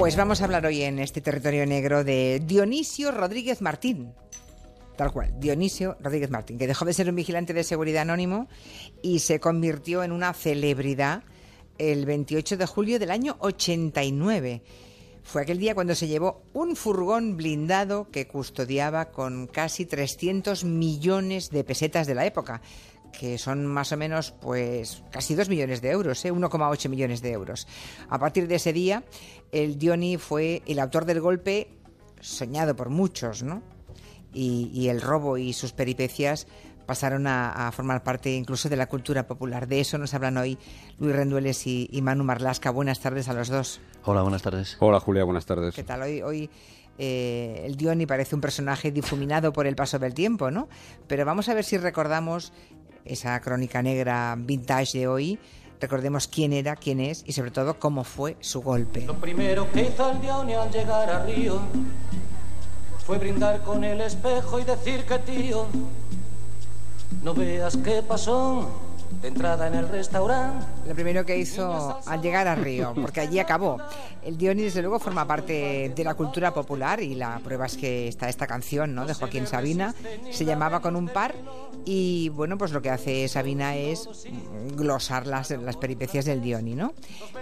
Pues vamos a hablar hoy en este territorio negro de Dionisio Rodríguez Martín. Tal cual, Dionisio Rodríguez Martín, que dejó de ser un vigilante de seguridad anónimo y se convirtió en una celebridad el 28 de julio del año 89. Fue aquel día cuando se llevó un furgón blindado que custodiaba con casi 300 millones de pesetas de la época que son más o menos pues casi 2 millones de euros, ¿eh? 1,8 millones de euros. A partir de ese día, el Dioni fue el autor del golpe soñado por muchos, ¿no? Y, el robo y sus peripecias pasaron a, formar parte incluso de la cultura popular. De eso nos hablan hoy Luis Rendueles y, Manu Marlasca. Buenas tardes a los dos. Hola, buenas tardes. Hola, Julia, buenas tardes. ¿Qué tal? Hoy, hoy eh, el Dioni parece un personaje difuminado por el paso del tiempo, ¿no? Pero vamos a ver si recordamos esa crónica negra vintage de hoy, recordemos quién era, quién es y sobre todo cómo fue su golpe. Lo primero que hizo el Dioni al llegar a Río fue brindar con el espejo y decir que tío, no veas qué pasó de entrada en el restaurante. Lo primero que hizo al llegar a Río, porque allí acabó. El Dioni, desde luego, forma parte de la cultura popular y la prueba es que está esta canción ¿no? de Joaquín Sabina. Se llamaba Con un par y, bueno, pues lo que hace Sabina es glosar las, las peripecias del Dioni, ¿no?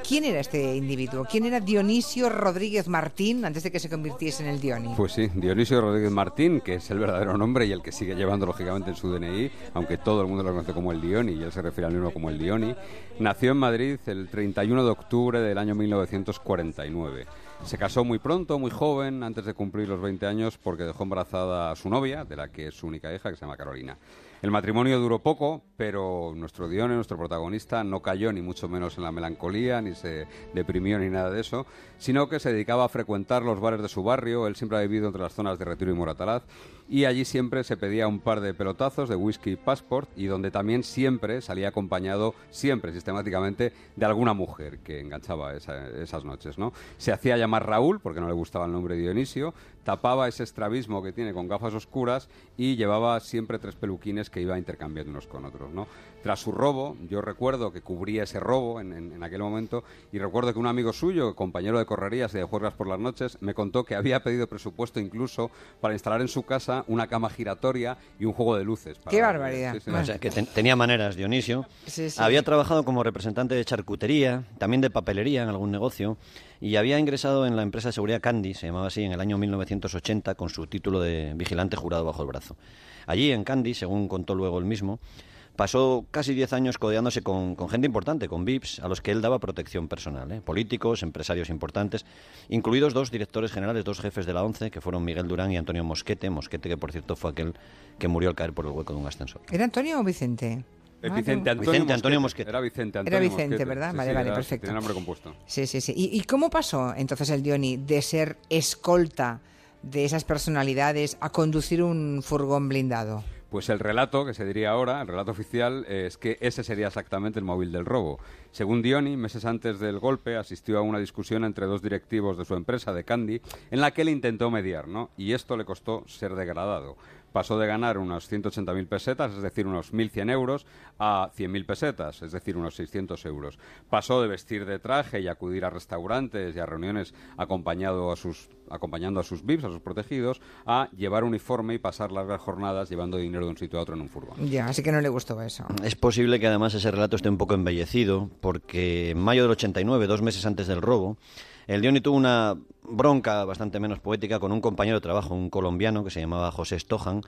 ¿Quién era este individuo? ¿Quién era Dionisio Rodríguez Martín antes de que se convirtiese en el Dioni? Pues sí, Dionisio Rodríguez Martín, que es el verdadero nombre y el que sigue llevando, lógicamente, en su DNI, aunque todo el mundo lo conoce como el Dioni y él se refiere al mismo como el Dioni, nació en Madrid el 31 de octubre del año 1949. Se casó muy pronto, muy joven, antes de cumplir los 20 años, porque dejó embarazada a su novia, de la que es su única hija, que se llama Carolina. El matrimonio duró poco, pero nuestro Dione, nuestro protagonista, no cayó ni mucho menos en la melancolía, ni se deprimió ni nada de eso, sino que se dedicaba a frecuentar los bares de su barrio. Él siempre ha vivido entre las zonas de Retiro y Moratalaz y allí siempre se pedía un par de pelotazos de whisky passport y donde también siempre salía acompañado, siempre sistemáticamente, de alguna mujer que enganchaba esas noches. ¿no? Se hacía llamar Raúl, porque no le gustaba el nombre de Dionisio, tapaba ese estrabismo que tiene con gafas oscuras y llevaba siempre tres peluquines que iba intercambiando unos con otros. ¿no? Tras su robo, yo recuerdo que cubría ese robo en, aquel momento y recuerdo que un amigo suyo, compañero de correrías y de juegas por las noches, me contó que había pedido presupuesto incluso para instalar en su casa una cama giratoria y un juego de luces. ¡Qué barbaridad! O sea, que tenía maneras, Dionisio. Había trabajado como representante de charcutería, también de papelería en algún negocio y había ingresado en la empresa de seguridad Candy, se llamaba así, en el año 1980 con su título de vigilante jurado bajo el brazo. Allí en Candy, según contó luego él mismo, pasó casi 10 años codeándose con, gente importante, con VIPs, a los que él daba protección personal, ¿eh? políticos, empresarios importantes, incluidos dos directores generales, dos jefes de la ONCE, que fueron Miguel Durán y Antonio Mosquete, Mosquete que por cierto fue aquel que murió al caer por el hueco de un ascensor. ¿Era Antonio o Vicente? Ah, Vicente, Antonio, Mosquete. Era Vicente Antonio Era Vicente, ¿verdad? vale, vale, perfecto. Tiene nombre compuesto. Sí, sí, sí. ¿Y, cómo pasó entonces el Dioni de ser escolta de esas personalidades a conducir un furgón blindado? Pues el relato, que se diría ahora, el relato oficial, es que ese sería exactamente el móvil del robo. Según Dioni, meses antes del golpe, asistió a una discusión entre dos directivos de su empresa, de Candy, en la que él intentó mediar, ¿no? Y esto le costó ser degradado pasó de ganar unos 180.000 pesetas, es decir, unos 1.100 euros, a 100.000 pesetas, es decir, unos 600 euros. Pasó de vestir de traje y acudir a restaurantes y a reuniones acompañado a sus, acompañando a sus VIPs, a sus protegidos, a llevar uniforme y pasar largas jornadas llevando dinero de un sitio a otro en un furgón. Ya, así que no le gustó eso. Es posible que además ese relato esté un poco embellecido, porque en mayo del 89, dos meses antes del robo, el Dioni tuvo una bronca bastante menos poética con un compañero de trabajo, un colombiano que se llamaba José Stojan,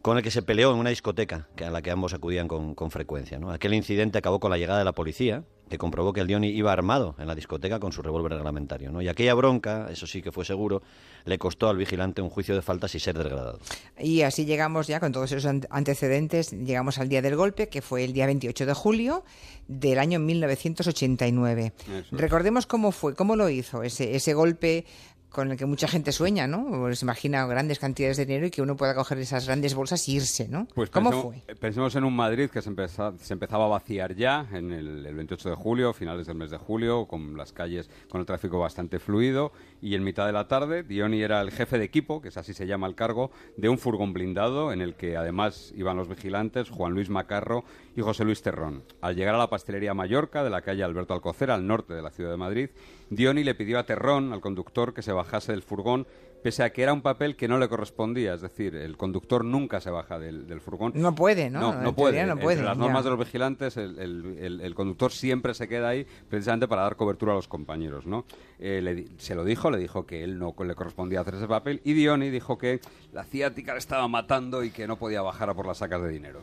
con el que se peleó en una discoteca a la que ambos acudían con, con frecuencia. ¿no? Aquel incidente acabó con la llegada de la policía, que comprobó que el Dioni iba armado en la discoteca con su revólver reglamentario. ¿no? Y aquella bronca, eso sí que fue seguro, le costó al vigilante un juicio de faltas y ser degradado. Y así llegamos ya, con todos esos antecedentes, llegamos al día del golpe, que fue el día 28 de julio del año 1989. Recordemos cómo fue, cómo lo hizo ese, ese golpe con el que mucha gente sueña, ¿no? Se imagina grandes cantidades de dinero y que uno pueda coger esas grandes bolsas y irse, ¿no? Pues ¿Cómo pensemos, fue? Pensemos en un Madrid que se, se empezaba a vaciar ya en el, el, 28 de julio, finales del mes de julio, con las calles con el tráfico bastante fluido. Y en mitad de la tarde, Dioni era el jefe de equipo, que es así se llama el cargo, de un furgón blindado en el que además iban los vigilantes Juan Luis Macarro y José Luis Terrón. Al llegar a la pastelería Mallorca de la calle Alberto Alcocer, al norte de la ciudad de Madrid, Dioni le pidió a Terrón, al conductor, que se bajase del furgón pese a que era un papel que no le correspondía, es decir, el conductor nunca se baja del, furgón. No puede, ¿no? No, no puede. No puede. las normas de los vigilantes, el, conductor siempre se queda ahí precisamente para dar cobertura a los compañeros, ¿no? Eh, se lo dijo, le dijo que él no le correspondía hacer ese papel y Dioni dijo que la ciática le estaba matando y que no podía bajar a por las sacas de dinero.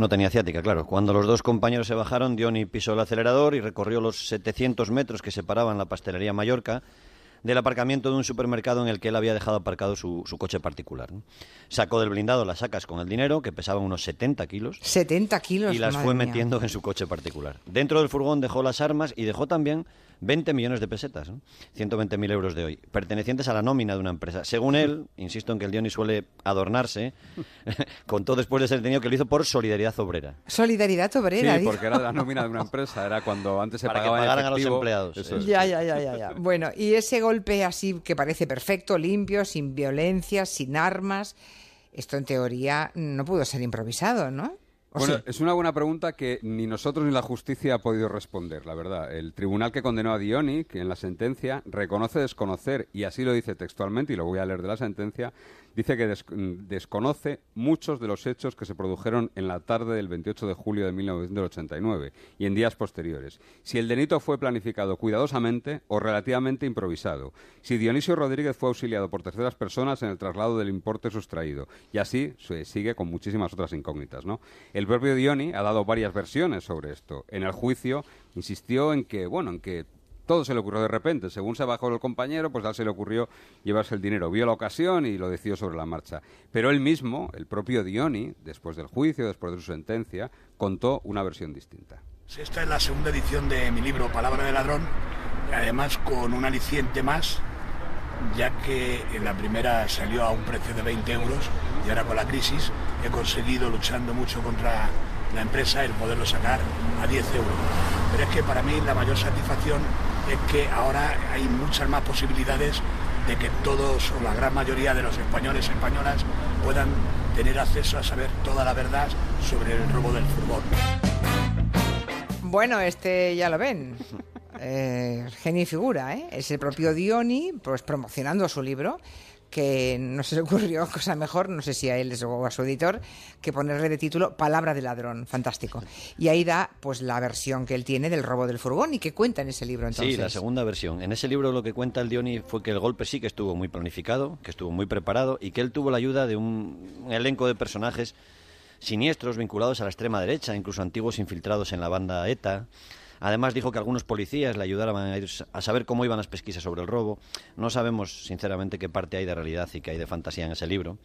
No tenía ciática, claro. Cuando los dos compañeros se bajaron, Dioni pisó el acelerador y recorrió los 700 metros que separaban la pastelería Mallorca del aparcamiento de un supermercado en el que él había dejado aparcado su, coche particular. Sacó del blindado las sacas con el dinero, que pesaba unos 70 kilos. 70 kilos. Y las fue metiendo en su coche particular. Dentro del furgón dejó las armas y dejó también 20 millones de pesetas, ¿no? 120.000 euros de hoy, pertenecientes a la nómina de una empresa. Según él, insisto en que el Dioni suele adornarse, contó después de ser detenido que lo hizo por solidaridad obrera. Solidaridad obrera, Sí, porque era la nómina de una empresa, era cuando antes se Para pagaban que pagaran a los empleados. Ya, ya, ya, ya, ya. Bueno, y ese golpe así que parece perfecto, limpio, sin violencia, sin armas, esto en teoría no pudo ser improvisado, ¿no? Bueno, es una buena pregunta que ni nosotros ni la justicia ha podido responder, la verdad. El tribunal que condenó a Dioni, que en la sentencia reconoce desconocer, y así lo dice textualmente, y lo voy a leer de la sentencia, dice que desconoce muchos de los hechos que se produjeron en la tarde del 28 de julio de 1989 y en días posteriores. Si el delito fue planificado cuidadosamente o relativamente improvisado. Si Dionisio Rodríguez fue auxiliado por terceras personas en el traslado del importe sustraído. Y así se sigue con muchísimas otras incógnitas. ¿no? El propio Dioni ha dado varias versiones sobre esto. En el juicio insistió en que, bueno, en que todo se le ocurrió de repente. Según se bajó el compañero, pues a se le ocurrió llevarse el dinero. Vio la ocasión y lo decidió sobre la marcha. Pero él mismo, el propio Dioni, después del juicio, después de su sentencia, contó una versión distinta. Esta es la segunda edición de mi libro Palabra de Ladrón, además con un aliciente más, ya que en la primera salió a un precio de 20 euros y ahora con la crisis he conseguido, luchando mucho contra la empresa, el poderlo sacar a 10 euros. Pero es que para mí la mayor satisfacción es que ahora hay muchas más posibilidades de que todos o la gran mayoría de los españoles y españolas puedan tener acceso a saber toda la verdad sobre el robo del fútbol. Bueno, este ya lo ven. Eh, genio y figura, ¿eh? Es el propio Dioni, pues promocionando su libro que no se le ocurrió cosa mejor, no sé si a él o a su editor, que ponerle de título Palabra de ladrón, fantástico. Y ahí da pues la versión que él tiene del robo del furgón y que cuenta en ese libro entonces. Sí, la segunda versión. En ese libro lo que cuenta el Dioni fue que el golpe sí que estuvo muy planificado, que estuvo muy preparado y que él tuvo la ayuda de un elenco de personajes siniestros vinculados a la extrema derecha, incluso antiguos infiltrados en la banda ETA. Además dijo que algunos policías le ayudaron a, saber cómo iban las pesquisas sobre el robo. No sabemos, sinceramente, qué parte hay de realidad y qué hay de fantasía en ese libro.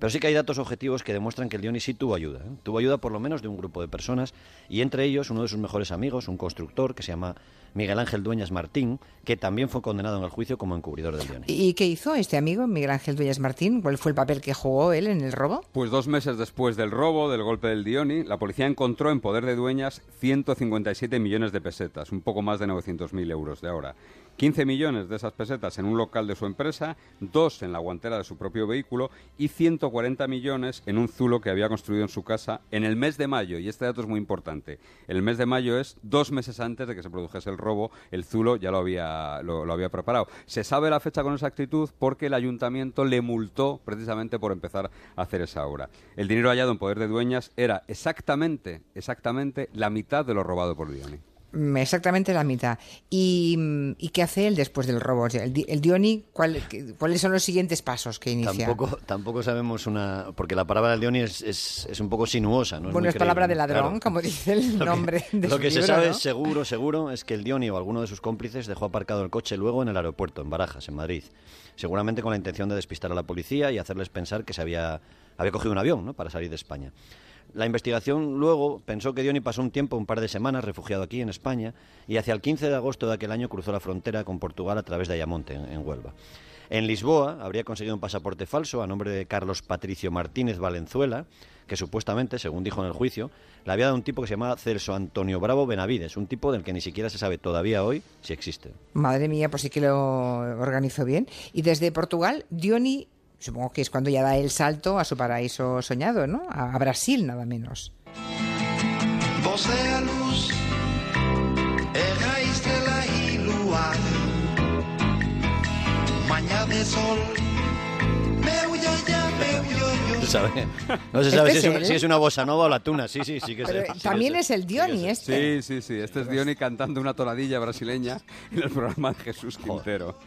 Pero sí que hay datos objetivos que demuestran que el Diony sí tuvo ayuda. ¿eh? Tuvo ayuda por lo menos de un grupo de personas y entre ellos uno de sus mejores amigos, un constructor que se llama Miguel Ángel Dueñas Martín, que también fue condenado en el juicio como encubridor del Diony. ¿Y qué hizo este amigo, Miguel Ángel Dueñas Martín? ¿Cuál fue el papel que jugó él en el robo? Pues dos meses después del robo, del golpe del Diony, la policía encontró en poder de Dueñas 157 millones de pesetas, un poco más de 900.000 euros de ahora. 15 millones de esas pesetas en un local de su empresa, dos en la guantera de su propio vehículo y 140 millones en un zulo que había construido en su casa en el mes de mayo. Y este dato es muy importante. El mes de mayo es dos meses antes de que se produjese el robo. El zulo ya lo había, lo, había preparado. Se sabe la fecha con exactitud porque el ayuntamiento le multó precisamente por empezar a hacer esa obra. El dinero hallado en poder de dueñas era exactamente, exactamente la mitad de lo robado por Dioni. Mm, exactamente la mitad. ¿Y, qué hace él después del robo? El, Dioni, ¿cuáles son los siguientes pasos que inicia? Tampoco, tampoco sabemos una... Porque la palabra del Dioni es, es, un poco sinuosa. ¿no? Bueno, es, palabra de ladrón, como dice el nombre lo que, Lo que se sabe seguro, seguro, es que el Dioni o alguno de sus cómplices dejó aparcado el coche luego en el aeropuerto, en Barajas, en Madrid. Seguramente con la intención de despistar a la policía y hacerles pensar que se había, había cogido un avión ¿no? para salir de España. La investigación luego pensó que Diony pasó un tiempo, un par de semanas, refugiado aquí en España y hacia el 15 de agosto de aquel año cruzó la frontera con Portugal a través de Ayamonte, en, Huelva. En Lisboa habría conseguido un pasaporte falso a nombre de Carlos Patricio Martínez Valenzuela, que supuestamente, según dijo en el juicio, le había dado un tipo que se llamaba Celso Antonio Bravo Benavides, un tipo del que ni siquiera se sabe todavía hoy si existe. Madre mía, pues sí que lo organizó bien. Y desde Portugal, Diony, supongo que es cuando ya da el salto a su paraíso soñado, ¿no? A, Brasil, nada menos. luz, de sol, No se sabe si, es, una bossa nova o la tuna. Sí, sí, sí que También es el Dioni este. Sí, sí, sí. Este es Dioni cantando una tonadilla brasileña en el programa de Jesús Quintero.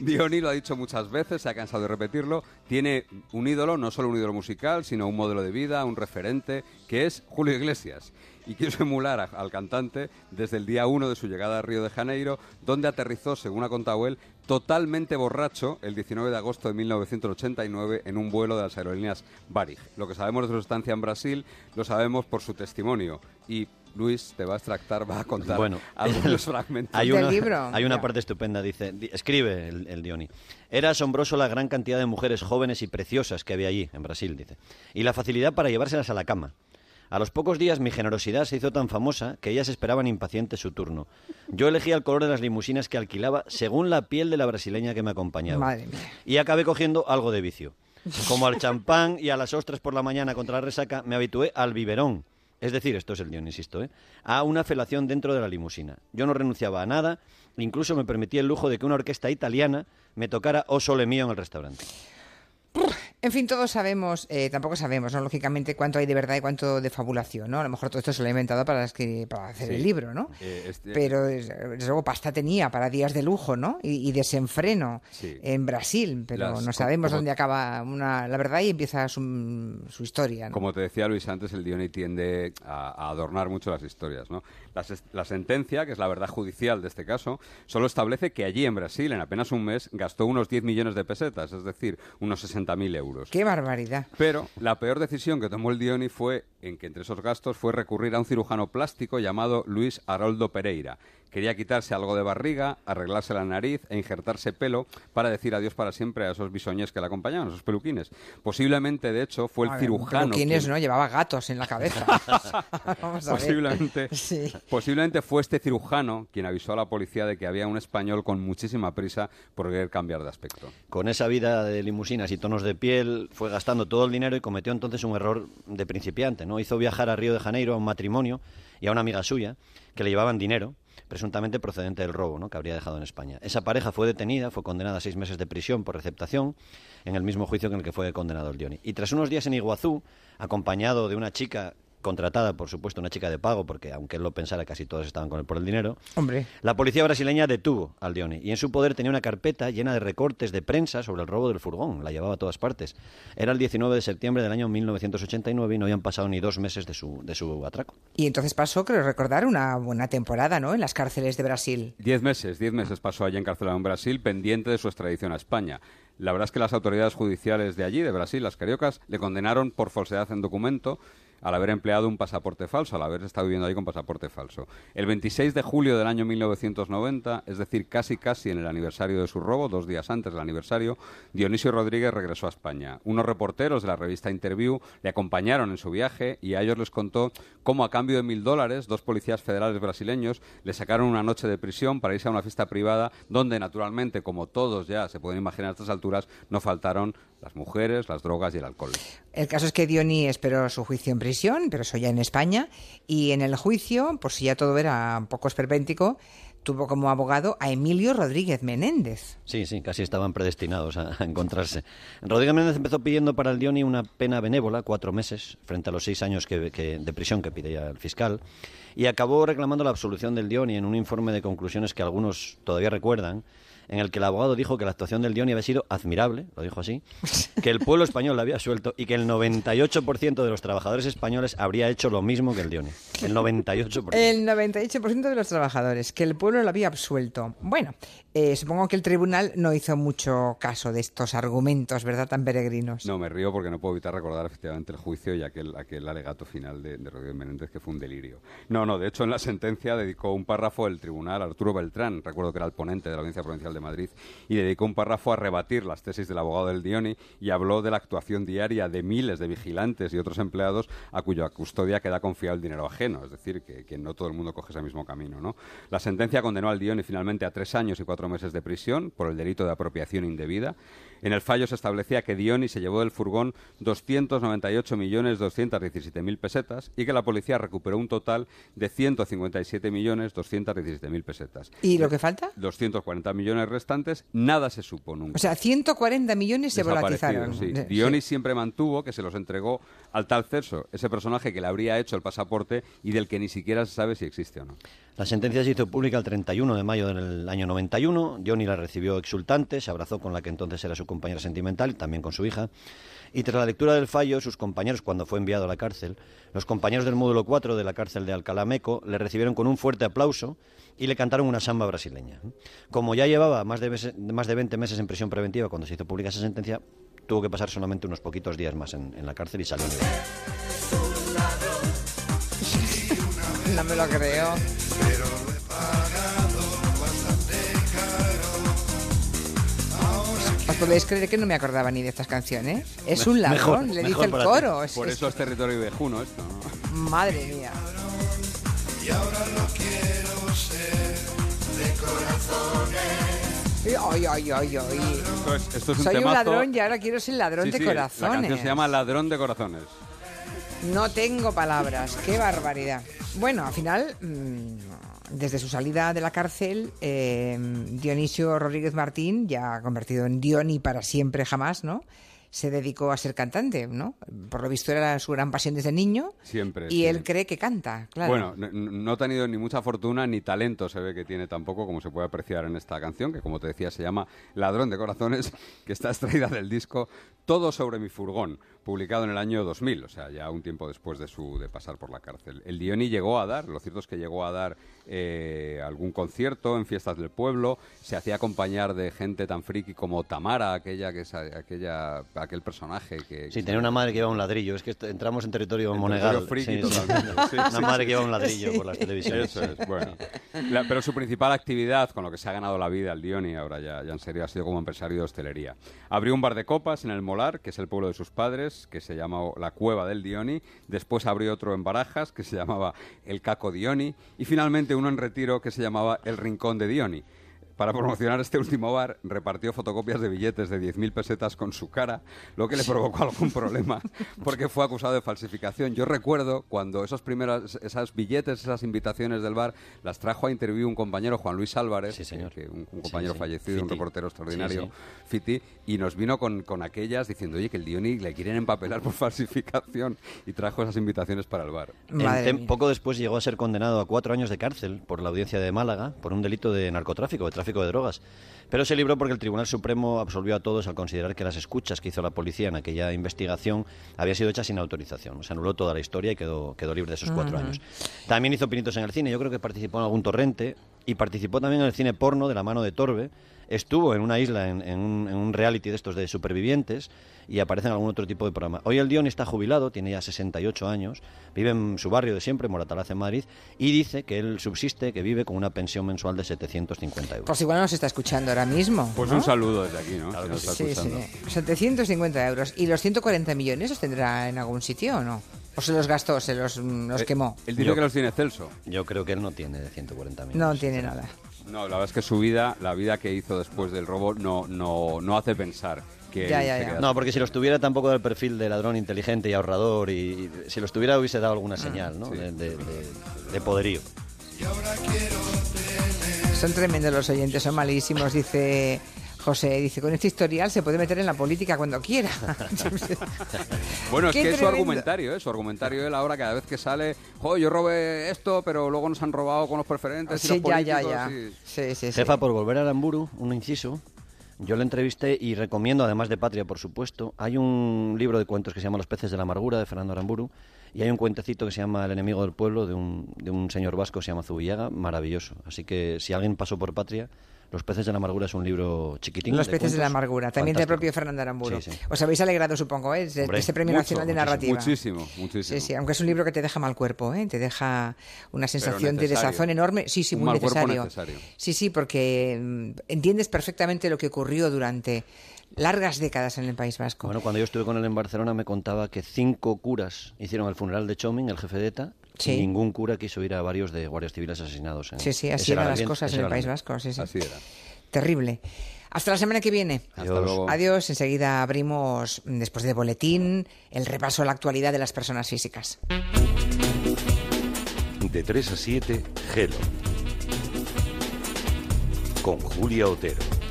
Dioni lo ha dicho muchas veces, se ha cansado de repetirlo. Tiene un ídolo, no solo un ídolo musical, sino un modelo de vida, un referente, que es Julio Iglesias y quiso emular al cantante desde el día 1 de su llegada a Río de Janeiro, donde aterrizó, según ha contado él, totalmente borracho el 19 de agosto de 1989 en un vuelo de las aerolíneas Varig. Lo que sabemos de su estancia en Brasil lo sabemos por su testimonio y Luis te va a extractar, va a contar bueno, algunos fragmentos hay una, del libro. Hay una parte estupenda, dice, escribe el, el, Dioni. Era asombroso la gran cantidad de mujeres jóvenes y preciosas que había allí, en Brasil, dice, y la facilidad para llevárselas a la cama. A los pocos días mi generosidad se hizo tan famosa que ellas esperaban impacientes su turno. Yo elegía el color de las limusinas que alquilaba según la piel de la brasileña que me acompañaba. Y acabé cogiendo algo de vicio. Como al champán y a las ostras por la mañana contra la resaca, me habitué al biberón. Es decir, esto es el guion, insisto, ¿eh? a una felación dentro de la limusina. Yo no renunciaba a nada, incluso me permití el lujo de que una orquesta italiana me tocara O Sole Mío en el restaurante. En fin, todos sabemos, eh, tampoco sabemos, ¿no? Lógicamente, cuánto hay de verdad y cuánto de fabulación, ¿no? A lo mejor todo esto se lo ha inventado para, para hacer el libro, ¿no? Eh, este Pero, desde luego, pasta tenía para días de lujo, ¿no? Y, desenfreno en Brasil, pero no sabemos dónde acaba una, la verdad y empieza su, su historia, ¿no? Como te decía Luis antes, el Diony tiende a, adornar mucho las historias, ¿no? La, sentencia, que es la verdad judicial de este caso, solo establece que allí en Brasil, en apenas un mes, gastó unos 10 millones de pesetas, es decir, unos 60.000 euros. ¡Qué barbaridad! Pero la peor decisión que tomó el Dioni fue en que entre esos gastos fue recurrir a un cirujano plástico llamado Luis Haroldo Pereira, Quería quitarse algo de barriga, arreglarse la nariz e injertarse pelo para decir adiós para siempre a esos bisoñes que le acompañaban, esos peluquines. Posiblemente, de hecho, fue el cirujano. Peluquines, ¿no? Llevaba gatos en la cabeza. posiblemente, posiblemente fue este cirujano quien avisó a la policía de que había un español con muchísima prisa por querer cambiar de aspecto. Con esa vida de limusinas y tonos de piel, fue gastando todo el dinero y cometió entonces un error de principiante, ¿no? Hizo viajar a Río de Janeiro a un matrimonio y a una amiga suya que le llevaban dinero presuntamente procedente del robo ¿no? que habría dejado en España. Esa pareja fue detenida, fue condenada a seis meses de prisión por receptación, en el mismo juicio en el que fue condenado el Dioni. Y tras unos días en Iguazú, acompañado de una chica contratada, por supuesto, una chica de pago, porque aunque él lo pensara, casi todos estaban con él por el dinero. Hombre. La policía brasileña detuvo al Dione y en su poder tenía una carpeta llena de recortes de prensa sobre el robo del furgón. La llevaba a todas partes. Era el 19 de septiembre del año 1989 y no habían pasado ni dos meses de su, de su atraco. Y entonces pasó, creo recordar, una buena temporada, ¿no? En las cárceles de Brasil. Diez meses, diez meses pasó allí encarcelado en Brasil, pendiente de su extradición a España. La verdad es que las autoridades judiciales de allí, de Brasil, las cariocas, le condenaron por falsedad en documento al haber empleado un pasaporte falso, al haber estado viviendo ahí con pasaporte falso. El 26 de julio del año 1990, es decir, casi casi en el aniversario de su robo, dos días antes del aniversario, Dionisio Rodríguez regresó a España. Unos reporteros de la revista Interview le acompañaron en su viaje y a ellos les contó cómo a cambio de mil dólares, dos policías federales brasileños le sacaron una noche de prisión para irse a una fiesta privada donde, naturalmente, como todos ya se pueden imaginar a estas alturas, no faltaron las mujeres, las drogas y el alcohol. El caso es que Diony esperó su juicio en prisión, pero eso ya en España, y en el juicio, por si ya todo era un poco esperpéntico, tuvo como abogado a Emilio Rodríguez Menéndez. Sí, sí, casi estaban predestinados a, encontrarse. Rodríguez Menéndez empezó pidiendo para el Diony una pena benévola, cuatro meses, frente a los seis años que, de prisión que pide el fiscal, y acabó reclamando la absolución del Diony en un informe de conclusiones que algunos todavía recuerdan, en el que el abogado dijo que la actuación del Dioni había sido admirable, lo dijo así, que el pueblo español la había suelto y que el 98% de los trabajadores españoles habría hecho lo mismo que el Dioni. El 98%. El 98% de los trabajadores, que el pueblo lo había absuelto. Bueno, eh, supongo que el tribunal no hizo mucho caso de estos argumentos, ¿verdad?, tan peregrinos. No, me río porque no puedo evitar recordar efectivamente el juicio y aquel, aquel alegato final de, de Rodríguez Menéndez que fue un delirio. No, no, de hecho en la sentencia dedicó un párrafo el tribunal Arturo Beltrán, recuerdo que era el ponente de la Audiencia Provincial de Madrid, y dedicó un párrafo a rebatir las tesis del abogado del Dioni y habló de la actuación diaria de miles de vigilantes y otros empleados a cuya custodia queda confiado el dinero ajeno, es decir, que, que no todo el mundo coge ese mismo camino. ¿no? La sentencia condenó al Dioni finalmente a tres años y cuatro meses de prisión por el delito de apropiación indebida. En el fallo se establecía que Dioni se llevó del furgón 298.217.000 pesetas y que la policía recuperó un total de 157.217.000 pesetas. ¿Y lo que falta? 240 millones restantes, nada se supo nunca. O sea, 140 millones se volatizaron. Sí. Dioni siempre mantuvo que se los entregó al tal Celso, ese personaje que le habría hecho el pasaporte y del que ni siquiera se sabe si existe o no. La sentencia se hizo pública el 31 de mayo del año 91. Johnny la recibió exultante, se abrazó con la que entonces era su compañera sentimental también con su hija. Y tras la lectura del fallo, sus compañeros, cuando fue enviado a la cárcel, los compañeros del módulo 4 de la cárcel de Alcalá Meco le recibieron con un fuerte aplauso y le cantaron una samba brasileña. Como ya llevaba más de, más de 20 meses en prisión preventiva cuando se hizo pública esa sentencia, tuvo que pasar solamente unos poquitos días más en, en la cárcel y salió. No me lo creo. ¿Os podéis creer que no me acordaba ni de estas canciones? Es un ladrón, le dice el coro. Por eso es territorio viejuno esto. ¿no? Madre mía. Y ahora lo quiero ser de corazones. Ay, ay, ay, ay. Esto es, esto es un Soy un ladrón y ahora quiero ser ladrón Sí, de sí, corazones. La canción se llama Ladrón de Corazones. No tengo palabras, qué barbaridad. Bueno, al final, mm, desde su salida de la cárcel, eh, Dionisio Rodríguez Martín, ya convertido en Dioni para siempre jamás, ¿no? Se dedicó a ser cantante, ¿no? Por lo visto era su gran pasión desde niño. Siempre, Y sí. él cree que canta, claro. Bueno, no, no ha tenido ni mucha fortuna ni talento se ve que tiene tampoco, como se puede apreciar en esta canción, que como te decía se llama Ladrón de Corazones, que está extraída del disco Todo sobre mi furgón, publicado en el año 2000, o sea, ya un tiempo después de su de pasar por la cárcel. El Dioni llegó a dar, lo cierto es que llegó a dar eh, algún concierto en fiestas del pueblo, se hacía acompañar de gente tan friki como Tamara, aquella que es aquella aquel personaje que Sí, que tenía una madre que lleva un ladrillo. Es que entramos en territorio En monegal. territorio friki Sí, sí. totalmente. Sí, Una sí, madre sí. que lleva un ladrillo por las televisiones. Eso es, bueno. La- pero su principal actividad, con lo que se ha ganado la vida el Dioni, ahora ya, ya en serio, ha sido como empresario de hostelería. Abrió un bar de copas en el Molar, que es el pueblo de sus padres, que se llama La Cueva del Dioni. Después abrió otro en Barajas, que se llamaba El Caco Dioni. Y finalmente uno en Retiro, que se llamaba El Rincón de Dioni. Para promocionar este último bar, repartió fotocopias de billetes de 10.000 pesetas con su cara, lo que le provocó algún problema, porque fue acusado de falsificación. Yo recuerdo cuando esos primeros, esas billetes, esas invitaciones del bar, las trajo a interview un compañero, Juan Luis Álvarez, Sí, señor. que- un, un Sí, compañero sí. fallecido, un Fiti. reportero extraordinario, Sí, Fiti, y nos vino con, con aquellas diciendo, oye, que el Dioni le quieren empapelar por falsificación, y trajo esas invitaciones para el bar. Poco después llegó a ser condenado a cuatro años de cárcel por la audiencia de Málaga por un delito de narcotráfico, de tráfico de drogas. Pero se libró porque el Tribunal Supremo absolvió a todos al considerar que las escuchas que hizo la policía en aquella investigación había sido hechas sin autorización. Se anuló toda la historia y quedó, quedó libre de esos cuatro años. También hizo pinitos en el cine. Yo creo que participó en algún torrente y participó también en el cine porno de la mano de Torbe. Estuvo en una isla, en, en un, en un reality de estos de supervivientes y aparece en algún otro tipo de programa. Hoy el Dion está jubilado, tiene ya 68 años, vive en su barrio de siempre, Moratalaz, en Madrid, y dice que él subsiste, que vive con una pensión mensual de 750 euros. Pues igual nos está escuchando ahora mismo. Pues ¿no? un saludo desde aquí, ¿no? Está Sí, escuchando. sí. 750 euros. ¿Y los 140 millones los tendrá en algún sitio o no? ¿O se los gastó, se los, mm, los Eh, quemó? Él dice Yo- que los tiene Celso. Yo creo que él no tiene 140 millones. No tiene nada. No, la verdad es que su vida, la vida que hizo después del robo, no, no, no hace pensar que Ya, ya, ya. No, porque si los tuviera tampoco del perfil de ladrón inteligente y ahorrador, y, y si los tuviera hubiese dado alguna señal, ¿no? sí. De, de- de- de poderío. Son tremendos los oyentes, son malísimos, dice José. Dice, con este historial se puede meter en la política cuando quiera. Bueno, es que es su argumentario, ¿eh? Su argumentario él ahora cada vez que sale, jo, yo robé esto, pero luego nos han robado con los preferentes y sí, los ya, ya, políticos ya. y- Sí, sí, sí. Jefa, por volver a Aramburu, un inciso. Yo le entrevisté y recomiendo, además de Patria, por supuesto, hay un libro de cuentos que se llama Los peces de la amargura, de Fernando Aramburu, y hay un cuentecito que se llama El enemigo del pueblo, de un, de un señor vasco que se llama Zubillaga, maravilloso. Así que si alguien pasó por Patria, Los peces de la amargura es un libro chiquitín. Los peces de la amargura, también del propio Fernando Aramburu. Os habéis alegrado, supongo, ¿eh? de, ese Premio Nacional de Narrativa. Muchísimo, muchísimo. Sí, sí, aunque es un libro que te deja mal cuerpo, ¿eh? te deja una sensación de desazón enorme. Sí, sí, muy necesario. necesario. Sí, sí, porque mm, entiendes perfectamente lo que ocurrió durante largas décadas en el País Vasco. Bueno, cuando yo estuve con él en Barcelona me contaba que cinco curas hicieron el funeral de Chomin, el jefe de ETA, ningún cura quiso ir a varios de guardias civiles asesinados. Sí, sí, así eran las cosas en el País Vasco. Sí, sí. Así era. Terrible. Hasta la semana que viene. Adiós. Adiós. Enseguida abrimos, después de boletín, el repaso a la actualidad de las personas físicas. De 3 a 7, Gelo. Con Julia Otero.